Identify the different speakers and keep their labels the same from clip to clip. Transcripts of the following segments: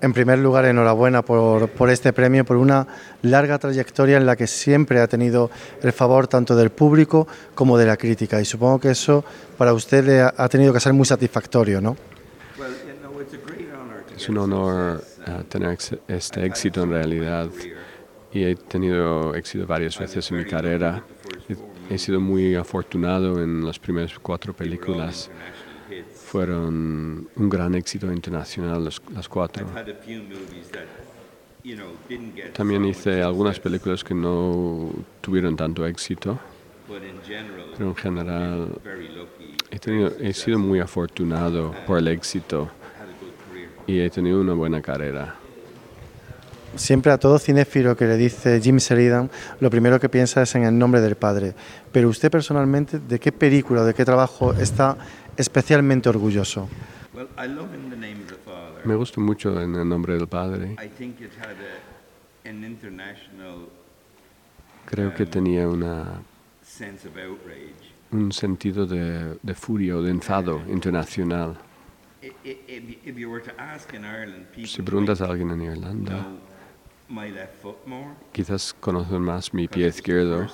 Speaker 1: En primer lugar, enhorabuena por, por, este premio, por una larga trayectoria en la que siempre ha tenido el favor tanto del público como de la crítica. Y supongo que eso para usted le ha tenido que ser muy satisfactorio, ¿no?
Speaker 2: Es un honor uh, tener este éxito en realidad y he tenido éxito varias veces en mi carrera. He sido muy afortunado en las primeras cuatro películas fueron un gran éxito internacional las, cuatro. También hice algunas películas que no tuvieron tanto éxito, pero en general he, tenido, he sido muy afortunado por el éxito y he tenido una buena carrera.
Speaker 1: Siempre a todo cinéfilo que le dice Jim Sheridan, lo primero que piensa es en el nombre del padre. Pero usted personalmente, ¿de qué película, de qué trabajo está especialmente orgulloso?
Speaker 2: Me gusta mucho en el nombre del Padre. Creo que um, tenía una, un sentido de, de furia o de enfado internacional. Si preguntas a alguien en Irlanda, Quizás conocen más mi pie izquierdo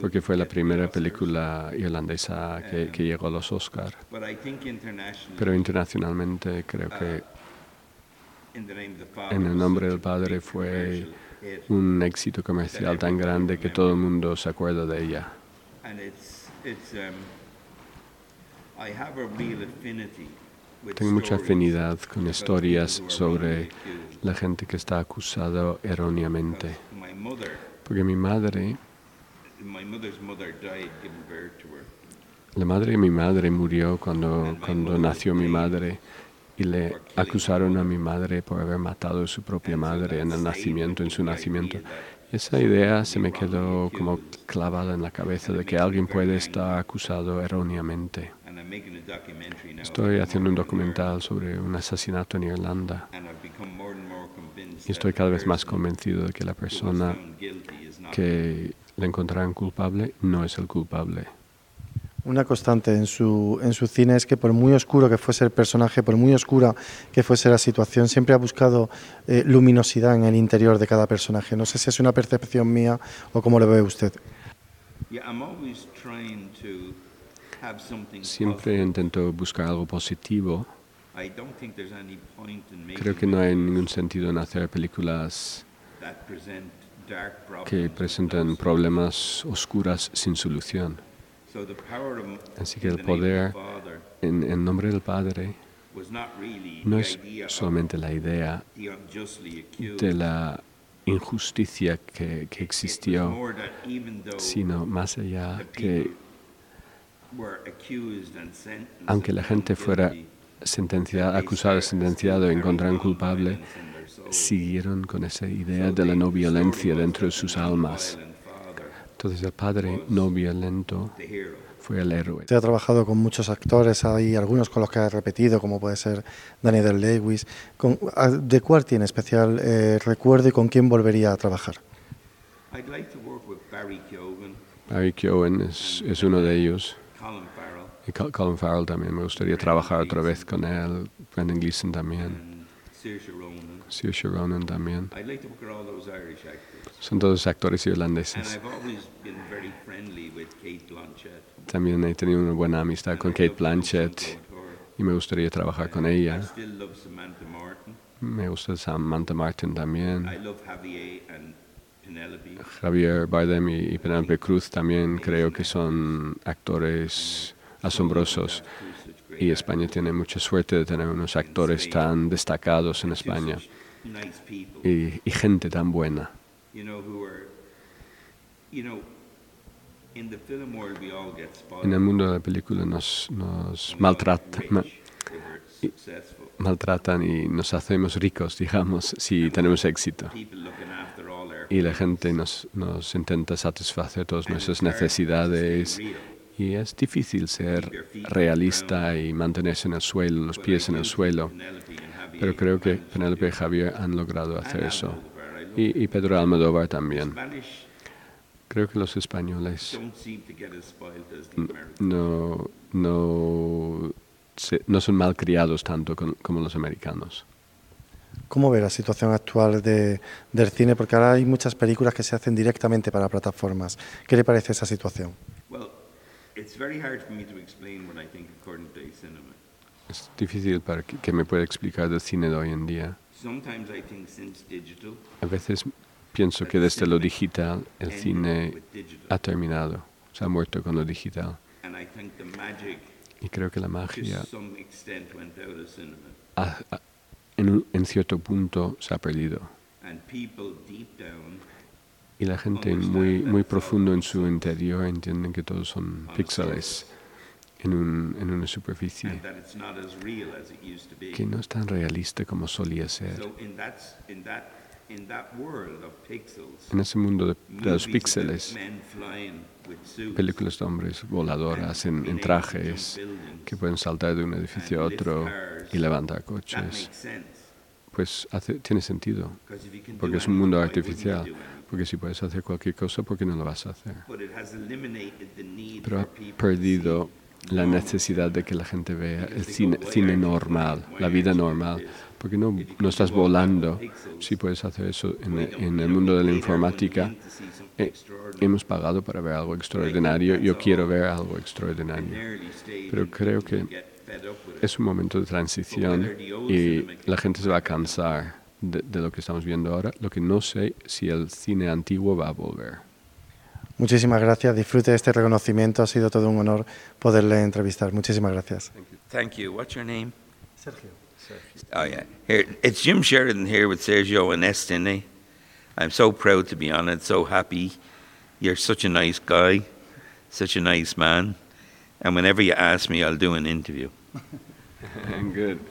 Speaker 2: porque fue la primera película irlandesa que, llegó a los Oscars. Pero internacionalmente creo que en el nombre del Padre fue un éxito comercial tan grande que todo el mundo se acuerda de ella. Tengo mucha afinidad con historias sobre la gente que está acusada erróneamente. Porque mi madre, la madre de mi madre murió cuando, cuando nació mi madre y le acusaron a mi madre por haber matado a su propia madre en el nacimiento, en su nacimiento. Esa idea se me quedó como clavada en la cabeza de que alguien puede estar acusado erróneamente. Estoy haciendo un documental sobre un asesinato en Irlanda y estoy cada vez más convencido de que la persona que le encontrarán culpable no es el culpable.
Speaker 1: Una constante en su, en su cine es que por muy oscuro que fuese el personaje, por muy oscura que fuese la situación, siempre ha buscado eh, luminosidad en el interior de cada personaje. No sé si es una percepción mía o cómo lo ve usted.
Speaker 2: Siempre intento buscar algo positivo. Creo que no hay ningún sentido en hacer películas que presentan problemas oscuras sin solución. Así que el poder en, en nombre del Padre no es solamente la idea de la injusticia que, que existió, sino más allá que aunque la gente fuera sentenciada, acusada, sentenciado y encontrado culpable, siguieron con esa idea de la no violencia dentro de sus almas. Entonces el padre no violento fue el héroe.
Speaker 1: Usted ha trabajado con muchos actores, hay algunos con los que ha repetido, como puede ser Daniel Lewis. ¿De cuál tiene especial eh, recuerdo y con quién volvería a trabajar?
Speaker 2: Barry Keoghan es, es uno de ellos. Y Colin Farrell también, me gustaría trabajar otra vez con él, Brendan Gleeson también, Saoirse Ronan también. Son todos actores irlandeses. También he tenido una buena amistad con Kate Blanchett. y me gustaría trabajar con ella. Me gusta Samantha Martin también. Javier Bardem y Penelope Cruz también creo que son actores asombrosos y España tiene mucha suerte de tener unos actores tan destacados en España y, gente tan buena. En el mundo de la película nos, nos maltratan y nos hacemos ricos, digamos, si tenemos éxito. Y la gente nos, nos intenta satisfacer todas nuestras necesidades y es difícil ser realista y mantenerse en el suelo, los pies en el suelo. Pero creo que Penélope y Javier han logrado hacer eso. Y, Pedro Almodóvar también. Creo que los españoles no, no, no son malcriados tanto como los americanos.
Speaker 1: ¿Cómo ve la situación actual de, del cine? Porque ahora hay muchas películas que se hacen directamente para plataformas. ¿Qué le parece esa situación?
Speaker 2: Es difícil para que, que me pueda explicar del cine de hoy en día.
Speaker 3: Sometimes I think since digital,
Speaker 2: A veces pienso que desde lo digital el cine ha terminado, se ha muerto con lo digital.
Speaker 3: and I think the magic
Speaker 2: Y creo que la
Speaker 3: to
Speaker 2: magia
Speaker 3: some extent went out of cinema.
Speaker 2: ha- ha- en, un- en cierto punto se ha perdido. Y la gente muy, muy profundo en su interior entienden que todos son píxeles en, un- en una superficie que no es tan realista como solía ser. En ese mundo de, de los píxeles, películas de hombres voladoras en, en trajes que pueden saltar de un edificio a otro y levantar coches, pues hace, tiene sentido, porque es un mundo artificial. Porque si puedes hacer cualquier cosa, ¿por qué no lo vas a hacer? Pero ha perdido la necesidad de que la gente vea el cine,
Speaker 3: go, "Why
Speaker 2: cine normal, la vida normal.
Speaker 3: doing this?"
Speaker 2: Porque no, no estás volando. Si puedes hacer eso en, en el mundo de la informática. eh, hemos pagado para ver algo extraordinario. Yo quiero ver algo extraordinario. Pero creo que. Es un momento de transición y la gente se va a cansar de, de lo que estamos viendo ahora. Lo que no sé si el cine antiguo va a volver.
Speaker 1: Muchísimas gracias. Disfrute de este reconocimiento. Ha sido todo un honor poderle entrevistar. Muchísimas gracias.
Speaker 3: Thank you. What's your name?
Speaker 1: Sergio.
Speaker 3: Oh yeah. Here, it's Jim Sheridan here with Sergio and Estine. I'm so proud to be on it. So happy. You're such a nice guy, such a nice man. And whenever you ask me, I'll do an interview.
Speaker 2: Good.